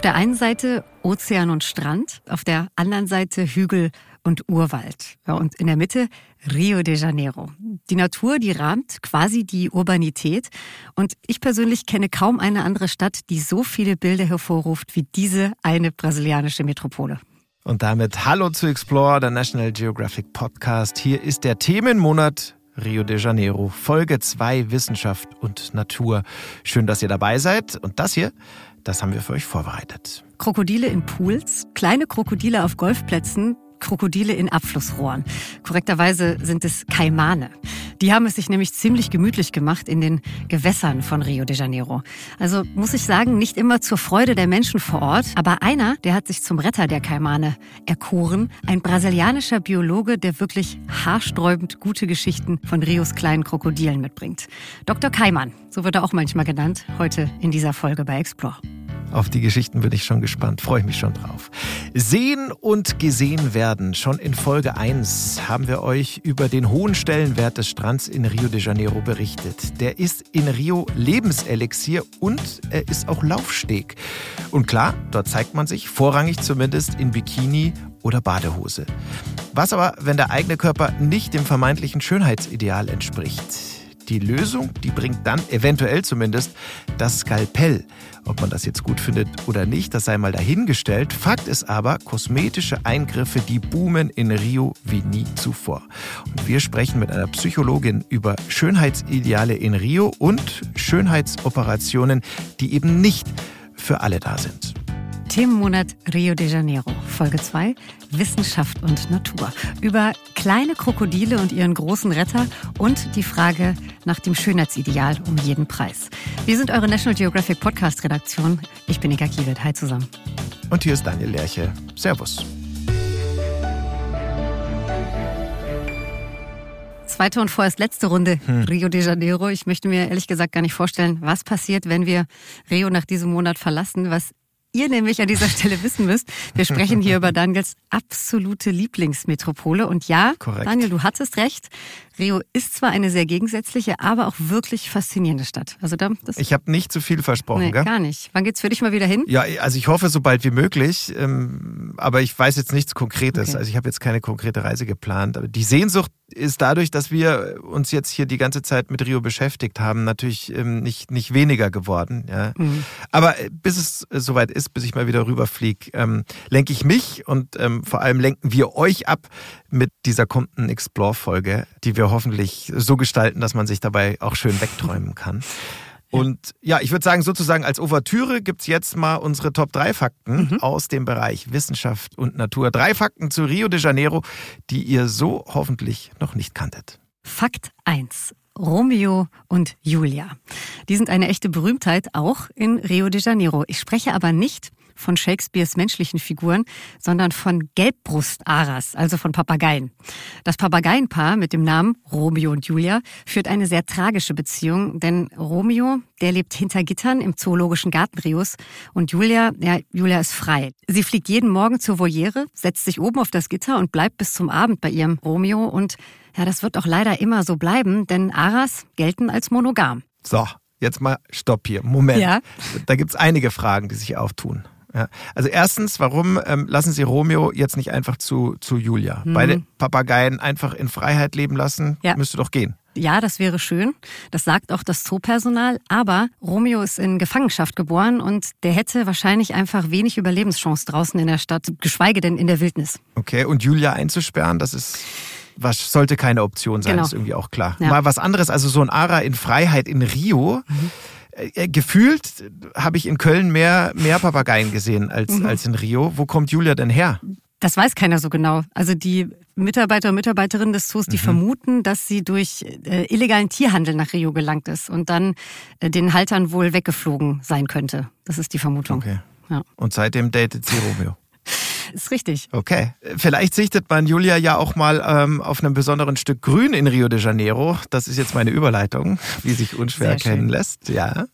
Auf der einen Seite Ozean und Strand, auf der anderen Seite Hügel und Urwald. Ja, und in der Mitte Rio de Janeiro. Die Natur, die rahmt quasi die Urbanität. Und ich persönlich kenne kaum eine andere Stadt, die so viele Bilder hervorruft wie diese eine brasilianische Metropole. Und damit Hallo zu Explore, der National Geographic Podcast. Hier ist der Themenmonat Rio de Janeiro, Folge 2 Wissenschaft und Natur. Schön, dass ihr dabei seid. Und das hier, das haben wir für euch vorbereitet. Krokodile in Pools, kleine Krokodile auf Golfplätzen, Krokodile in Abflussrohren. Korrekterweise sind es Kaimane. Die haben es sich nämlich ziemlich gemütlich gemacht in den Gewässern von Rio de Janeiro. Also muss ich sagen, nicht immer zur Freude der Menschen vor Ort, aber einer, der hat sich zum Retter der Kaimane erkoren, ein brasilianischer Biologe, der wirklich haarsträubend gute Geschichten von Rios kleinen Krokodilen mitbringt. Dr. Kaiman, so wird er auch manchmal genannt, heute in dieser Folge bei Explore. Auf die Geschichten bin ich schon gespannt, freue ich mich schon drauf. Sehen und gesehen werden. Schon in Folge 1 haben wir euch über den hohen Stellenwert des Strands in Rio de Janeiro berichtet. Der ist in Rio Lebenselixier und er ist auch Laufsteg. Und klar, dort zeigt man sich, vorrangig zumindest in Bikini oder Badehose. Was aber, wenn der eigene Körper nicht dem vermeintlichen Schönheitsideal entspricht? Die Lösung, die bringt dann eventuell zumindest das Skalpell. Ob man das jetzt gut findet oder nicht, das sei mal dahingestellt. Fakt ist aber, kosmetische Eingriffe, die boomen in Rio wie nie zuvor. Und wir sprechen mit einer Psychologin über Schönheitsideale in Rio und Schönheitsoperationen, die eben nicht für alle da sind. Themenmonat Rio de Janeiro, Folge 2, Wissenschaft und Natur. Über kleine Krokodile und ihren großen Retter und die Frage nach dem Schönheitsideal um jeden Preis. Wir sind eure National Geographic Podcast Redaktion. Ich bin Nika Kiewit. Hi zusammen. Und hier ist Daniel Lerche. Servus. Zweite und vorerst letzte Runde hm. Rio de Janeiro. Ich möchte mir ehrlich gesagt gar nicht vorstellen, was passiert, wenn wir Rio nach diesem Monat verlassen, was ihr nämlich an dieser Stelle wissen müsst, wir sprechen hier über Daniels absolute Lieblingsmetropole. Und ja, Korrekt. Daniel, du hattest recht. Rio ist zwar eine sehr gegensätzliche, aber auch wirklich faszinierende Stadt. Also da, ich habe nicht zu viel versprochen, nee, gell? gar nicht. Wann geht's für dich mal wieder hin? Ja, also ich hoffe so bald wie möglich, ähm, aber ich weiß jetzt nichts Konkretes. Okay. Also ich habe jetzt keine konkrete Reise geplant. Aber die Sehnsucht ist dadurch, dass wir uns jetzt hier die ganze Zeit mit Rio beschäftigt haben, natürlich ähm, nicht, nicht weniger geworden. Ja. Mhm. Aber äh, bis es soweit ist, bis ich mal wieder rüberfliege, ähm, lenke ich mich und ähm, vor allem lenken wir euch ab mit dieser kommenden Explore-Folge, die wir hoffentlich so gestalten, dass man sich dabei auch schön wegträumen kann. Und ja, ich würde sagen, sozusagen als Ouvertüre gibt's jetzt mal unsere Top 3 Fakten mhm. aus dem Bereich Wissenschaft und Natur. Drei Fakten zu Rio de Janeiro, die ihr so hoffentlich noch nicht kanntet. Fakt 1. Romeo und Julia. Die sind eine echte Berühmtheit auch in Rio de Janeiro. Ich spreche aber nicht von Shakespeares menschlichen Figuren, sondern von Gelbbrust-Aras, also von Papageien. Das Papageienpaar mit dem Namen Romeo und Julia führt eine sehr tragische Beziehung, denn Romeo, der lebt hinter Gittern im Zoologischen Garten Rios und Julia, ja, Julia ist frei. Sie fliegt jeden Morgen zur Voliere, setzt sich oben auf das Gitter und bleibt bis zum Abend bei ihrem Romeo und ja, das wird auch leider immer so bleiben, denn Aras gelten als monogam. So, jetzt mal Stopp hier. Moment. Ja? Da gibt's einige Fragen, die sich auftun. Ja. Also erstens, warum ähm, lassen Sie Romeo jetzt nicht einfach zu, zu Julia? Mhm. Beide Papageien einfach in Freiheit leben lassen, ja. müsste doch gehen. Ja, das wäre schön. Das sagt auch das Zoopersonal. Aber Romeo ist in Gefangenschaft geboren und der hätte wahrscheinlich einfach wenig Überlebenschance draußen in der Stadt, geschweige denn in der Wildnis. Okay, und Julia einzusperren, das ist was sollte keine Option sein, genau. ist irgendwie auch klar. Ja. Mal was anderes, also so ein Ara in Freiheit in Rio. Mhm gefühlt habe ich in Köln mehr, mehr Papageien gesehen als, mhm. als in Rio. Wo kommt Julia denn her? Das weiß keiner so genau. Also die Mitarbeiter und Mitarbeiterinnen des Zoos, die mhm. vermuten, dass sie durch äh, illegalen Tierhandel nach Rio gelangt ist und dann äh, den Haltern wohl weggeflogen sein könnte. Das ist die Vermutung. Okay. Ja. Und seitdem datet sie Romeo. Ist richtig. Okay. Vielleicht sichtet man Julia ja auch mal ähm, auf einem besonderen Stück Grün in Rio de Janeiro. Das ist jetzt meine Überleitung, wie sich unschwer erkennen lässt. Ja.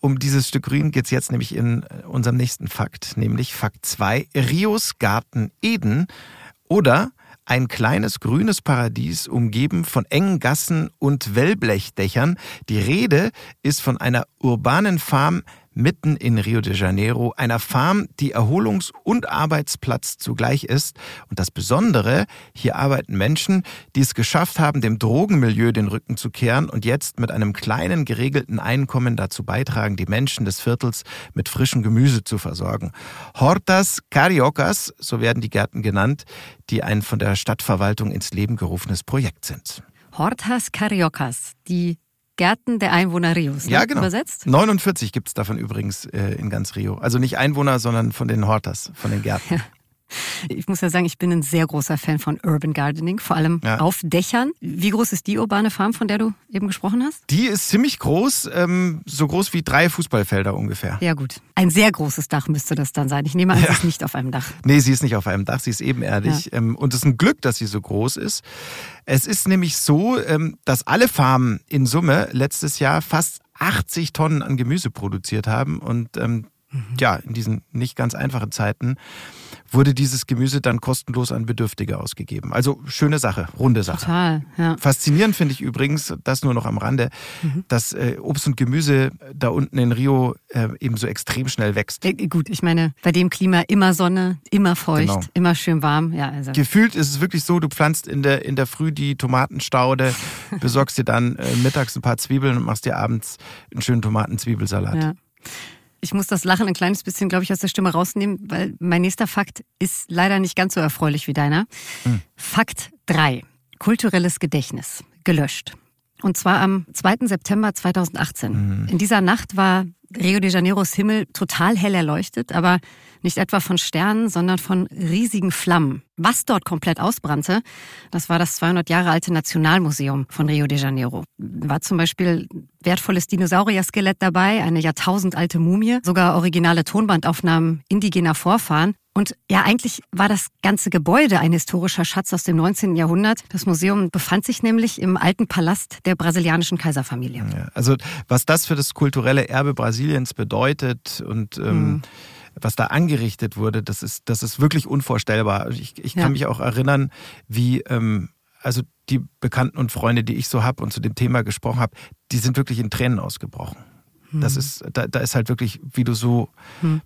Um dieses Stück Grün geht's jetzt nämlich in unserem nächsten Fakt, nämlich Fakt 2. Rios Garten Eden oder ein kleines grünes Paradies umgeben von engen Gassen und Wellblechdächern. Die Rede ist von einer urbanen Farm mitten in Rio de Janeiro, einer Farm, die Erholungs- und Arbeitsplatz zugleich ist. Und das Besondere, hier arbeiten Menschen, die es geschafft haben, dem Drogenmilieu den Rücken zu kehren und jetzt mit einem kleinen geregelten Einkommen dazu beitragen, die Menschen des Viertels mit frischem Gemüse zu versorgen. Hortas Cariocas, so werden die Gärten genannt, die ein von der Stadtverwaltung ins Leben gerufenes Projekt sind. Hortas Cariocas, die Gärten der Einwohner Rios. Ne? Ja, genau. Übersetzt? 49 gibt es davon übrigens äh, in ganz Rio. Also nicht Einwohner, sondern von den Hortas, von den Gärten. Ja. Ich muss ja sagen, ich bin ein sehr großer Fan von Urban Gardening, vor allem Ja. auf Dächern. Wie groß ist die urbane Farm, von der du eben gesprochen hast? Die ist ziemlich groß, ähm, so groß wie drei Fußballfelder ungefähr. Ja gut. Ein sehr großes Dach müsste das dann sein. Ich nehme an, es ist nicht auf einem Dach. Nee, sie ist nicht auf einem Dach, sie ist ebenerdig. Ähm, und es ist ein Glück, dass sie so groß ist. Es ist nämlich so, ähm, dass alle Farmen in Summe letztes Jahr fast 80 Tonnen an Gemüse produziert haben. Und ähm, ja, in diesen nicht ganz einfachen Zeiten wurde dieses Gemüse dann kostenlos an Bedürftige ausgegeben. Also schöne Sache, runde Sache. Total, ja. Faszinierend finde ich übrigens, das nur noch am Rande, dass äh, Obst und Gemüse da unten in Rio äh, eben so extrem schnell wächst. Äh, Gut, ich meine, bei dem Klima immer Sonne, immer feucht, Genau. immer schön warm. Ja, also. Gefühlt ist es wirklich so, du pflanzt in der, in der Früh die Tomatenstaude, besorgst dir dann äh, mittags ein paar Zwiebeln und machst dir abends einen schönen Tomaten-Zwiebelsalat. Ja. Ich muss das Lachen ein kleines bisschen, glaube ich, aus der Stimme rausnehmen, weil mein nächster Fakt ist leider nicht ganz so erfreulich wie deiner. Fakt 3. Kulturelles Gedächtnis. Gelöscht. Und zwar am 2. September 2018. In dieser Nacht war Rio de Janeiros Himmel total hell erleuchtet, aber nicht etwa von Sternen, sondern von riesigen Flammen. Was dort komplett ausbrannte, das war das 200 Jahre alte Nationalmuseum von Rio de Janeiro. War zum Beispiel wertvolles Dinosaurier-Skelett dabei, eine jahrtausendalte Mumie, sogar originale Tonbandaufnahmen indigener Vorfahren. Und ja, eigentlich war das ganze Gebäude ein historischer Schatz aus dem 19. Jahrhundert. Das Museum befand sich nämlich im alten Palast der brasilianischen Kaiserfamilie. Ja, also was das für das kulturelle Erbe Brasiliens bedeutet und ähm, was da angerichtet wurde, das ist, das ist wirklich unvorstellbar. Ich, ich kann Ja. mich auch erinnern, wie ähm, also die Bekannten und Freunde, die ich so habe und zu dem Thema gesprochen habe, die sind wirklich in Tränen ausgebrochen. Das ist, da, da ist halt wirklich, wie du so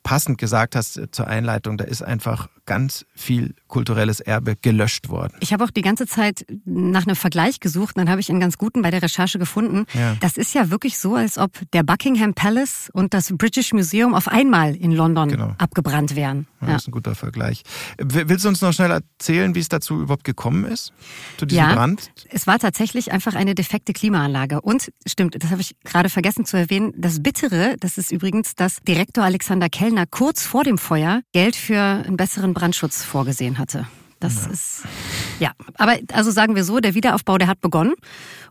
passend gesagt hast äh, zur Einleitung, da ist einfach ganz viel kulturelles Erbe gelöscht worden. Ich habe auch die ganze Zeit nach einem Vergleich gesucht und dann habe ich einen ganz guten bei der Recherche gefunden. Ja. Das ist ja wirklich so, als ob der Buckingham Palace und das British Museum auf einmal in London Genau. abgebrannt wären. Ja, Ja. Das ist ein guter Vergleich. Willst du uns noch schnell erzählen, wie es dazu überhaupt gekommen ist? Zu diesem Ja. Brand? Es war tatsächlich einfach eine defekte Klimaanlage. Und stimmt, das habe ich gerade vergessen zu erwähnen. Das Bittere, das ist übrigens, dass Direktor Alexander Kellner kurz vor dem Feuer Geld für einen besseren Brandschutz vorgesehen hatte. Das ist, ja. Aber also sagen wir so, der Wiederaufbau, der hat begonnen.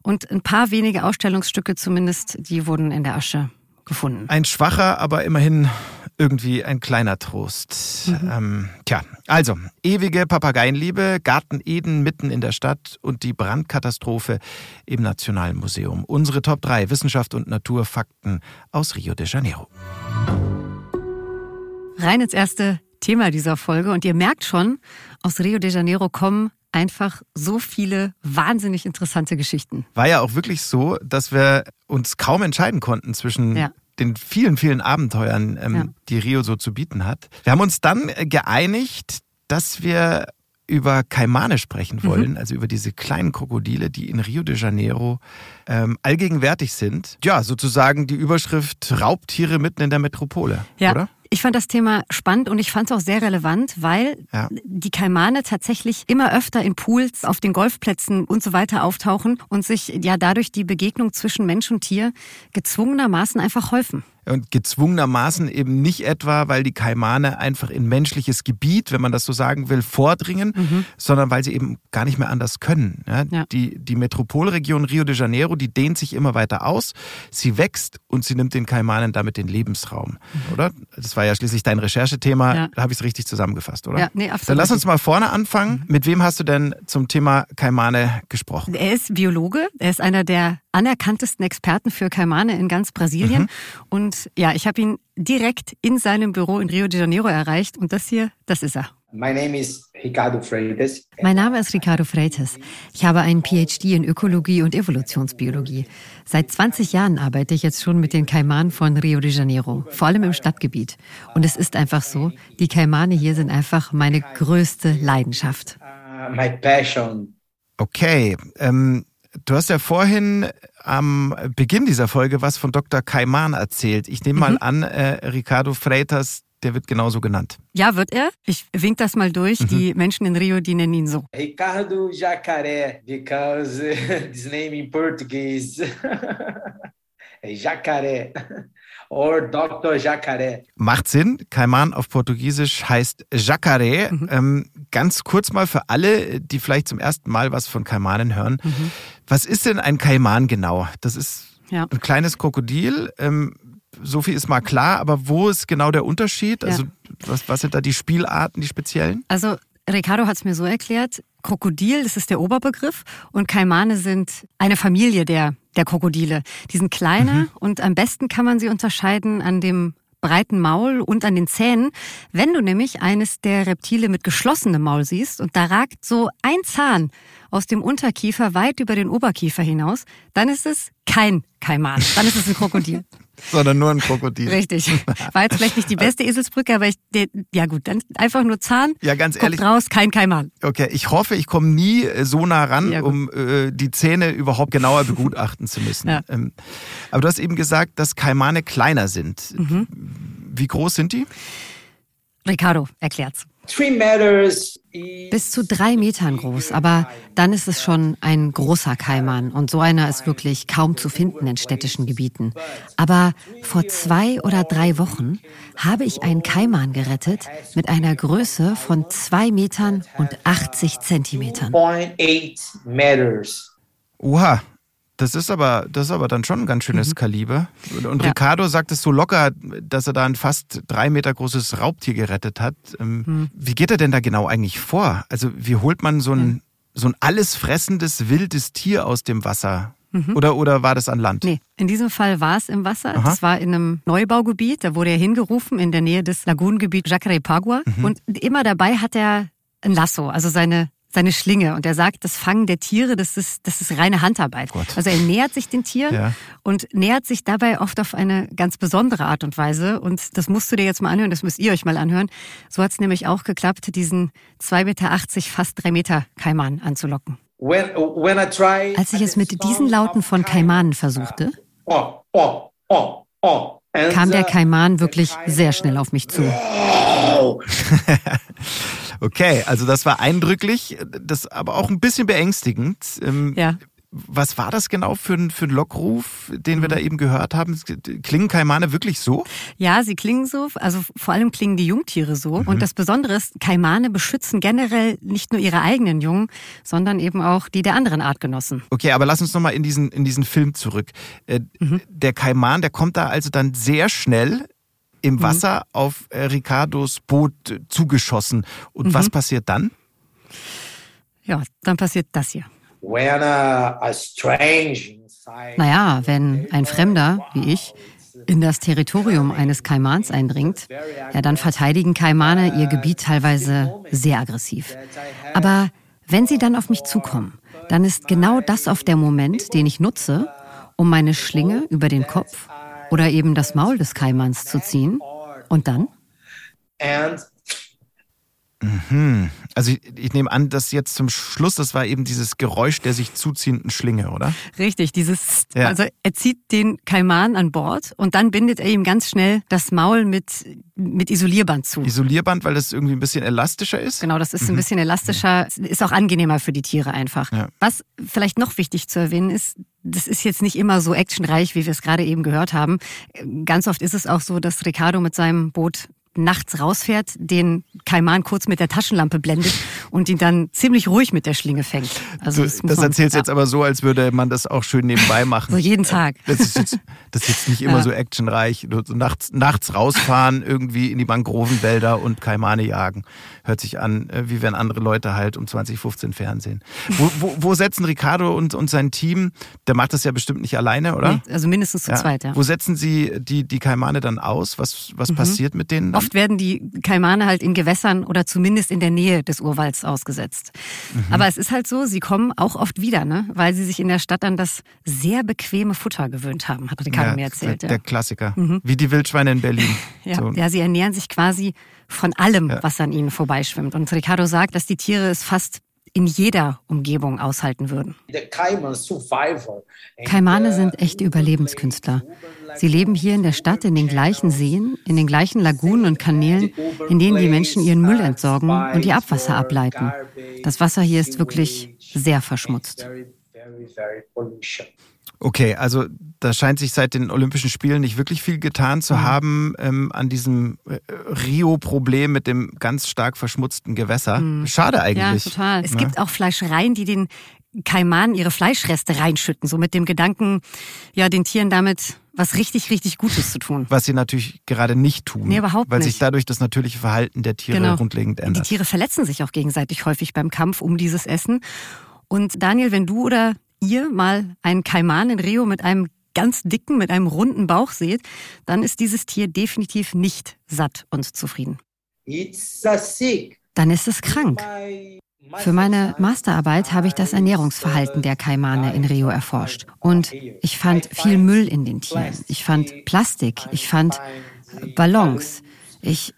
Und ein paar wenige Ausstellungsstücke zumindest, die wurden in der Asche gefunden. Ein schwacher, aber immerhin irgendwie ein kleiner Trost. Ähm, tja, also, ewige Papageienliebe, Garten Eden mitten in der Stadt und die Brandkatastrophe im Nationalmuseum. Unsere Top 3 Wissenschaft und Naturfakten aus Rio de Janeiro. Rein ins erste Thema dieser Folge. Und ihr merkt schon, aus Rio de Janeiro kommen einfach so viele wahnsinnig interessante Geschichten. War ja auch wirklich so, dass wir uns kaum entscheiden konnten zwischen Ja. Den vielen, vielen Abenteuern, ähm, Ja. die Rio so zu bieten hat. Wir haben uns dann geeinigt, dass wir über Kaimane sprechen Mhm. wollen, also über diese kleinen Krokodile, die in Rio de Janeiro ähm, allgegenwärtig sind. Ja, sozusagen die Überschrift Raubtiere mitten in der Metropole, Ja. oder? Ich fand das Thema spannend und ich fand es auch sehr relevant, weil Ja. die Kaimane tatsächlich immer öfter in Pools, auf den Golfplätzen und so weiter auftauchen und sich ja dadurch die Begegnung zwischen Mensch und Tier gezwungenermaßen einfach häufen. Und gezwungenermaßen eben nicht etwa, weil die Kaimane einfach in menschliches Gebiet, wenn man das so sagen will, vordringen, sondern weil sie eben gar nicht mehr anders können. Ja, Ja. Die, die Metropolregion Rio de Janeiro, die dehnt sich immer weiter aus, sie wächst und sie nimmt den Kaimanen damit den Lebensraum, oder? Das war ja schließlich dein Recherchethema, Ja. habe ich es richtig zusammengefasst, oder? Ja, nee, absolut Dann lass uns mal vorne anfangen. Mit wem hast du denn zum Thema Kaimane gesprochen? Er ist Biologe, er ist einer der anerkanntesten Experten für Kaimane in ganz Brasilien. Und ja, ich habe ihn direkt in seinem Büro in Rio de Janeiro erreicht und das hier, das ist er. My name is Ricardo Freitas. Mein Name ist Ricardo Freitas. Ich habe einen PhD in Ökologie und Evolutionsbiologie. Seit 20 Jahren arbeite ich jetzt schon mit den Kaimanen von Rio de Janeiro, vor allem im Stadtgebiet. Und es ist einfach so, die Kaimane hier sind einfach meine größte Leidenschaft. Uh, my passion. Okay, ähm, du hast ja vorhin am Beginn dieser Folge was von Dr. Kaiman erzählt. Ich nehme mal mhm. an, äh, Ricardo Freitas der wird genauso genannt. Ja, wird er. Ich wink das mal durch. Mhm. Die Menschen in Rio, die nennen ihn so. Ricardo Jacaré, because this name in Portuguese. Jacaré. Or Dr. Jacaré. Macht Sinn. Kaiman auf Portugiesisch heißt Jacaré. Mhm. Ähm, ganz kurz mal für alle, die vielleicht zum ersten Mal was von Kaimanen hören. Mhm. Was ist denn ein Kaiman genau? Das ist ja. ein kleines Krokodil. Ähm, so viel ist mal klar, aber wo ist genau der Unterschied? Also ja. was, was sind da die Spielarten, die speziellen? Also Ricardo hat es mir so erklärt, Krokodil, das ist der Oberbegriff, und Kaimane sind eine Familie der, der Krokodile. Die sind kleiner mhm. und am besten kann man sie unterscheiden an dem breiten Maul und an den Zähnen. Wenn du nämlich eines der Reptile mit geschlossenem Maul siehst und da ragt so ein Zahn aus dem Unterkiefer weit über den Oberkiefer hinaus, dann ist es kein Kaiman, dann ist es ein Krokodil. Sondern nur ein Krokodil. Richtig. War jetzt vielleicht nicht die beste Eselsbrücke, aber ich, ja gut, dann einfach nur Zahn. Ja, ganz ehrlich. raus, kein Kaiman. Okay, ich hoffe, ich komme nie äh, so nah ran, ja, um äh, die Zähne überhaupt genauer begutachten zu müssen. Ja. Ähm, aber du hast eben gesagt, dass Kaimane kleiner sind. Mhm. Wie groß sind die? Ricardo erklärt's. Bis zu drei Metern groß, aber dann ist es schon ein großer Kaiman und so einer ist wirklich kaum zu finden in städtischen Gebieten. Aber vor zwei oder drei Wochen habe ich einen Kaiman gerettet mit einer Größe von zwei Metern und 80 Zentimetern. Oha, das ist aber, das ist aber dann schon ein ganz schönes mhm. Kaliber. Und ja. Ricardo sagt es so locker, dass er da ein fast drei Meter großes Raubtier gerettet hat. Ähm, mhm. Wie geht er denn da genau eigentlich vor? Also wie holt man so ein, mhm. so ein alles fressendes, wildes Tier aus dem Wasser? Mhm. Oder, oder war das an Land? Nee, in diesem Fall war es im Wasser. Aha. Das war in einem Neubaugebiet. Da wurde er hingerufen in der Nähe des Lagunengebiets Jacarepagua. Mhm. Und immer dabei hat er ein Lasso, also seine seine Schlinge. Und er sagt, das Fangen der Tiere, das ist, das ist reine Handarbeit. Gott. Also er nähert sich den Tieren ja. und nähert sich dabei oft auf eine ganz besondere Art und Weise. Und das musst du dir jetzt mal anhören, das müsst ihr euch mal anhören. So hat es nämlich auch geklappt, diesen 2,80 Meter, fast 3 Meter Kaiman anzulocken. Als ich es mit diesen Lauten von Kaimanen versuchte, oh, oh, oh, kam der Kaiman wirklich sehr schnell auf mich zu. Okay, also das war eindrücklich, das aber auch ein bisschen beängstigend. Ähm, ja. Was war das genau für ein, für ein Lockruf, den wir da eben gehört haben? Klingen Kaimane wirklich so? Ja, sie klingen so. Also vor allem klingen die Jungtiere so. Mhm. Und das Besondere ist, Kaimane beschützen generell nicht nur ihre eigenen Jungen, sondern eben auch die der anderen Artgenossen. Okay, aber lass uns nochmal in diesen, in diesen Film zurück. Äh, mhm. Der Kaiman, der kommt da also dann sehr schnell im mhm. Wasser mhm. auf äh, Ricardos Boot zugeschossen. Und mhm. was passiert dann? Ja, dann passiert das hier. Naja, wenn ein Fremder, wie ich, in das Territorium eines Kaimans eindringt, ja, dann verteidigen Kaimane ihr Gebiet teilweise sehr aggressiv. Aber wenn sie dann auf mich zukommen, dann ist genau das auf der Moment, den ich nutze, um meine Schlinge über den Kopf oder eben das Maul des Kaimans zu ziehen. Und dann? Mhm. Also ich, ich, nehme an, dass jetzt zum Schluss, das war eben dieses Geräusch der sich zuziehenden Schlinge, oder? Richtig, dieses, ja. also er zieht den Kaiman an Bord und dann bindet er ihm ganz schnell das Maul mit, mit Isolierband zu. Isolierband, weil das irgendwie ein bisschen elastischer ist? Genau, das ist mhm. ein bisschen elastischer, ist auch angenehmer für die Tiere einfach. Ja. Was vielleicht noch wichtig zu erwähnen ist, das ist jetzt nicht immer so actionreich, wie wir es gerade eben gehört haben. Ganz oft ist es auch so, dass Ricardo mit seinem Boot nachts rausfährt, den Kaiman kurz mit der Taschenlampe blendet und ihn dann ziemlich ruhig mit der Schlinge fängt. Also das, das erzählst du ja. jetzt aber so, als würde man das auch schön nebenbei machen. So jeden Tag. Das ist jetzt, das ist jetzt nicht immer ja. so actionreich. Nachts, nachts rausfahren, irgendwie in die Mangrovenwälder und Kaimane jagen. Hört sich an, äh, wie wenn andere Leute halt um 2015 Fernsehen. Wo, wo, wo setzen Ricardo und, und sein Team, der macht das ja bestimmt nicht alleine, oder? Nee, also mindestens zu ja. zweit, ja. Wo setzen sie die, die Kaimane dann aus? Was, was mhm. passiert mit denen? Dann? Oft werden die Kaimane halt in Gewässern oder zumindest in der Nähe des Urwalds ausgesetzt. Mhm. Aber es ist halt so, sie kommen auch oft wieder, ne? weil sie sich in der Stadt an das sehr bequeme Futter gewöhnt haben, hat Ricardo ja, mir erzählt. Der, ja. der Klassiker. Mhm. Wie die Wildschweine in Berlin. ja, so. ja, sie ernähren sich quasi von allem, ja. was an ihnen vorbeischwimmt. Und Ricardo sagt, dass die Tiere es fast in jeder Umgebung aushalten würden. Kaimane sind echte Überlebenskünstler. Sie leben hier in der Stadt in den gleichen Seen, in den gleichen Lagunen und Kanälen, in denen die Menschen ihren Müll entsorgen und ihr Abwasser ableiten. Das Wasser hier ist wirklich sehr verschmutzt. Okay, also da scheint sich seit den Olympischen Spielen nicht wirklich viel getan zu mhm. haben ähm, an diesem äh, Rio-Problem mit dem ganz stark verschmutzten Gewässer. Mhm. Schade eigentlich. Ja, total. Es ja. gibt auch Fleischereien, die den Kaimanen ihre Fleischreste reinschütten, so mit dem Gedanken, ja, den Tieren damit was richtig, richtig Gutes zu tun. Was sie natürlich gerade nicht tun. Nee, überhaupt weil nicht. Weil sich dadurch das natürliche Verhalten der Tiere genau. grundlegend ändert. Die Tiere verletzen sich auch gegenseitig häufig beim Kampf um dieses Essen. Und Daniel, wenn du oder ihr mal einen Kaiman in Rio mit einem ganz dicken, mit einem runden Bauch seht, dann ist dieses Tier definitiv nicht satt und zufrieden. Dann ist es krank. Für meine Masterarbeit habe ich das Ernährungsverhalten der Kaimane in Rio erforscht. Und ich fand viel Müll in den Tieren. Ich fand Plastik. Ich fand Ballons. Ich,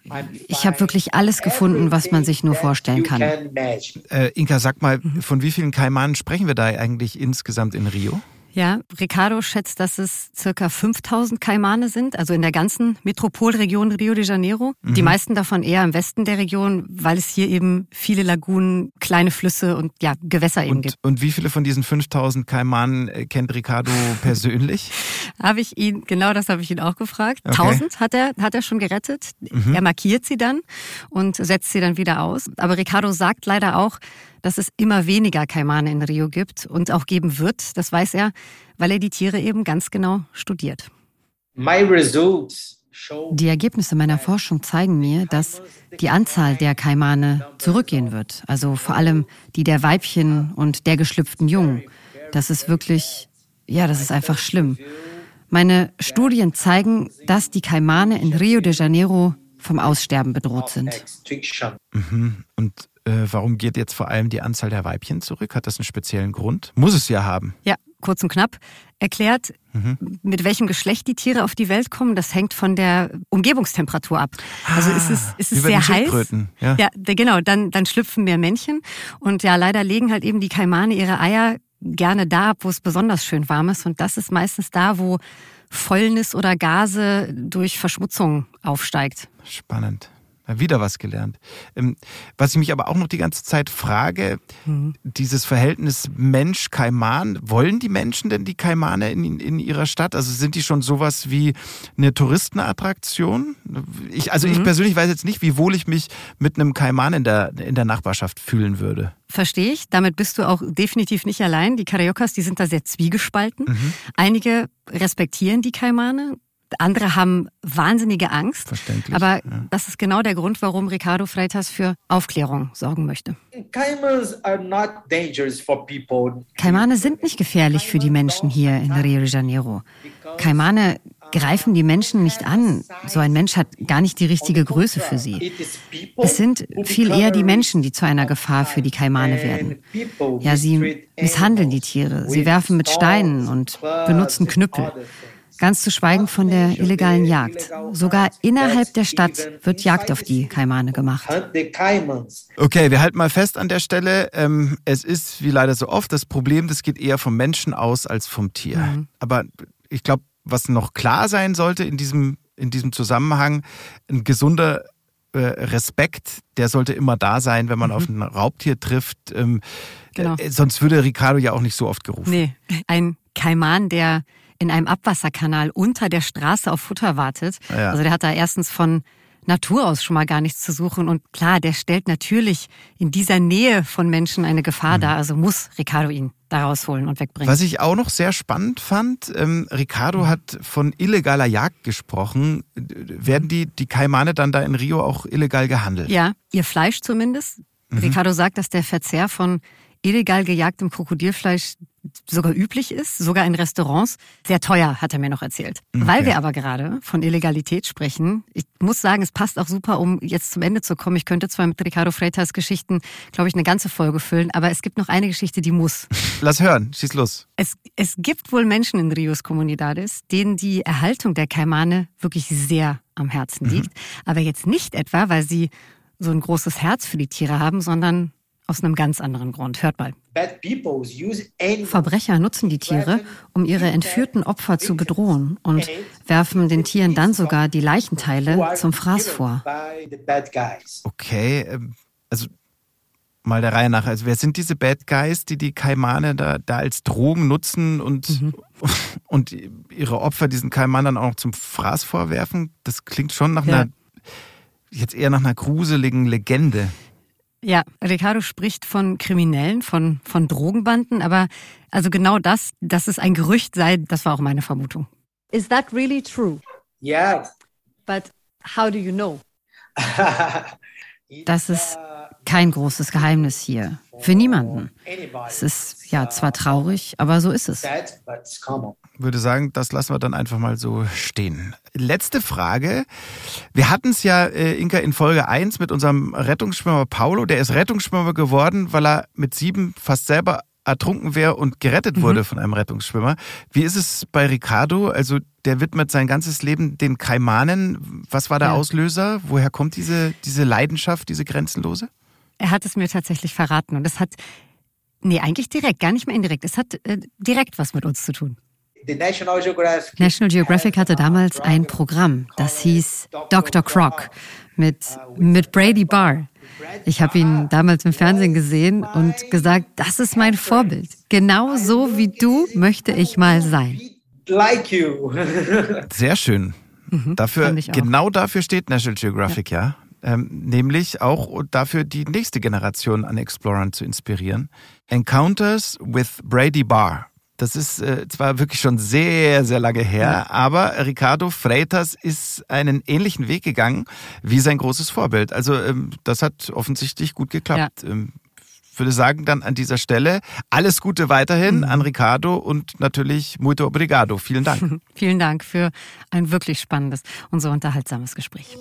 ich habe wirklich alles gefunden, was man sich nur vorstellen kann. Äh, Inka, sag mal, von wie vielen Kaimanen sprechen wir da eigentlich insgesamt in Rio? Ja, Ricardo schätzt, dass es circa 5000 Kaimane sind, also in der ganzen Metropolregion Rio de Janeiro. Mhm. Die meisten davon eher im Westen der Region, weil es hier eben viele Lagunen, kleine Flüsse und ja, Gewässer eben und, gibt. Und wie viele von diesen 5000 Kaimanen äh, kennt Ricardo persönlich? habe ich ihn, genau das habe ich ihn auch gefragt. Okay. 1000 hat er, hat er schon gerettet. Mhm. Er markiert sie dann und setzt sie dann wieder aus. Aber Ricardo sagt leider auch, dass es immer weniger Kaimane in Rio gibt und auch geben wird. Das weiß er, weil er die Tiere eben ganz genau studiert. Die Ergebnisse meiner Forschung zeigen mir, dass die Anzahl der Kaimane zurückgehen wird. Also vor allem die der Weibchen und der geschlüpften Jungen. Das ist wirklich, ja, das ist einfach schlimm. Meine Studien zeigen, dass die Kaimane in Rio de Janeiro vom Aussterben bedroht sind. Mhm. Und warum geht jetzt vor allem die Anzahl der Weibchen zurück? Hat das einen speziellen Grund? Muss es ja haben. Ja, kurz und knapp erklärt, mhm. mit welchem Geschlecht die Tiere auf die Welt kommen. Das hängt von der Umgebungstemperatur ab. Also ist es, ist es sehr heiß. Ja, ja genau, dann, dann schlüpfen mehr Männchen. Und ja, leider legen halt eben die Kaimane ihre Eier gerne da ab, wo es besonders schön warm ist. Und das ist meistens da, wo Fäulnis oder Gase durch Verschmutzung aufsteigt. Spannend. Wieder was gelernt. Ähm, was ich mich aber auch noch die ganze Zeit frage, mhm. dieses Verhältnis Mensch-Kaiman, wollen die Menschen denn die Kaimane in, in ihrer Stadt? Also sind die schon sowas wie eine Touristenattraktion? Ich, also mhm. ich persönlich weiß jetzt nicht, wie wohl ich mich mit einem Kaiman in der, in der Nachbarschaft fühlen würde. Verstehe ich. Damit bist du auch definitiv nicht allein. Die Cariocas, die sind da sehr zwiegespalten. Mhm. Einige respektieren die Kaimane, andere haben wahnsinnige Angst. Verständlich. Aber ja. das ist genau der Grund, warum Ricardo Freitas für Aufklärung sorgen möchte. Kaimane sind nicht gefährlich für die Menschen hier in Rio de Janeiro. Kaimane greifen die Menschen nicht an. So ein Mensch hat gar nicht die richtige Größe für sie. Es sind viel eher die Menschen, die zu einer Gefahr für die Kaimane werden. Ja, sie misshandeln die Tiere, sie werfen mit Steinen und benutzen Knüppel. Ganz zu schweigen von der illegalen Jagd. Sogar innerhalb der Stadt wird Jagd auf die Kaimane gemacht. Okay, wir halten mal fest an der Stelle. Ähm, es ist, wie leider so oft, das Problem, das geht eher vom Menschen aus als vom Tier. Mhm. Aber ich glaube, was noch klar sein sollte in diesem, in diesem Zusammenhang, ein gesunder äh, Respekt, der sollte immer da sein, wenn man mhm. auf ein Raubtier trifft. Ähm, genau. Äh, sonst würde Ricardo ja auch nicht so oft gerufen. Nee, ein Kaiman, der in einem Abwasserkanal unter der Straße auf Futter wartet. Ja. Also der hat da erstens von Natur aus schon mal gar nichts zu suchen. Und klar, der stellt natürlich in dieser Nähe von Menschen eine Gefahr mhm. dar. Also muss Ricardo ihn da rausholen und wegbringen. Was ich auch noch sehr spannend fand, ähm, Ricardo mhm. hat von illegaler Jagd gesprochen. Werden die, die Kaimane dann da in Rio auch illegal gehandelt? Ja, ihr Fleisch zumindest. Mhm. Ricardo sagt, dass der Verzehr von illegal gejagtem Krokodilfleisch sogar üblich ist, sogar in Restaurants. Sehr teuer, hat er mir noch erzählt. Okay. Weil wir aber gerade von Illegalität sprechen, ich muss sagen, es passt auch super, um jetzt zum Ende zu kommen. Ich könnte zwar mit Ricardo Freitas Geschichten, glaube ich, eine ganze Folge füllen, aber es gibt noch eine Geschichte, die muss. Lass hören, schieß los. Es, es gibt wohl Menschen in Rios Comunidades, denen die Erhaltung der Kaimane wirklich sehr am Herzen mhm. liegt. Mhm. Aber jetzt nicht etwa, weil sie so ein großes Herz für die Tiere haben, sondern aus einem ganz anderen Grund. Hört mal. Verbrecher nutzen die Tiere, um ihre entführten Opfer zu bedrohen und werfen den Tieren dann sogar die Leichenteile zum Fraß vor. Okay, ähm, also mal der Reihe nach. Also wer sind diese Bad Guys, die die Kaimane da, da als Drogen nutzen und, mhm. und ihre Opfer diesen Kaiman dann auch noch zum Fraß vorwerfen? Das klingt schon nach ja. einer, jetzt eher nach einer gruseligen Legende. Ja, Ricardo spricht von Kriminellen, von, von Drogenbanden, aber also genau das, dass es ein Gerücht sei, das war auch meine Vermutung. Is that really true? Yeah. But how do you know? das ist kein großes Geheimnis hier. Für niemanden. Es ist ja zwar traurig, aber so ist es. Ich würde sagen, das lassen wir dann einfach mal so stehen. Letzte Frage. Wir hatten es ja, äh, Inka, in Folge 1 mit unserem Rettungsschwimmer Paulo. Der ist Rettungsschwimmer geworden, weil er mit sieben fast selber ertrunken wäre und gerettet mhm. wurde von einem Rettungsschwimmer. Wie ist es bei Ricardo? Also der widmet sein ganzes Leben den Kaimanen. Was war der ja. Auslöser? Woher kommt diese, diese Leidenschaft, diese grenzenlose? Er hat es mir tatsächlich verraten und es hat, nee, eigentlich direkt, gar nicht mehr indirekt. Es hat äh, direkt was mit uns zu tun. National Geographic hatte damals ein Programm, das hieß Dr. Croc mit, mit Brady Barr. Ich habe ihn damals im Fernsehen gesehen und gesagt, das ist mein Vorbild. Genau so wie du möchte ich mal sein. Sehr schön. Mhm, dafür, genau dafür steht National Geographic, ja. ja. Ähm, nämlich auch dafür, die nächste Generation an Explorern zu inspirieren. Encounters with Brady Barr. Das ist äh, zwar wirklich schon sehr, sehr lange her, ja. aber Ricardo Freitas ist einen ähnlichen Weg gegangen wie sein großes Vorbild. Also ähm, das hat offensichtlich gut geklappt. Ja. Ähm, würde sagen dann an dieser Stelle alles Gute weiterhin mhm. an Ricardo und natürlich muito obrigado. Vielen Dank. Vielen Dank für ein wirklich spannendes und so unterhaltsames Gespräch.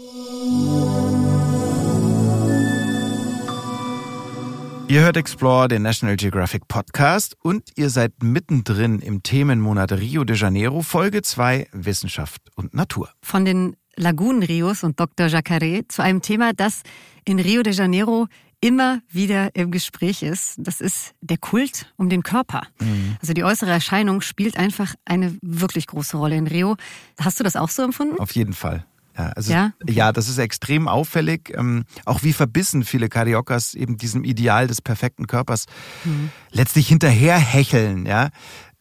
Ihr hört Explore, den National Geographic Podcast und ihr seid mittendrin im Themenmonat Rio de Janeiro, Folge 2 Wissenschaft und Natur. Von den Lagunenrios und Dr. Jacare zu einem Thema, das in Rio de Janeiro immer wieder im Gespräch ist. Das ist der Kult um den Körper. Mhm. Also die äußere Erscheinung spielt einfach eine wirklich große Rolle in Rio. Hast du das auch so empfunden? Auf jeden Fall. Ja, also, ja? ja, das ist extrem auffällig. Ähm, auch wie verbissen viele Cariocas eben diesem Ideal des perfekten Körpers mhm. letztlich hinterherhecheln, ja.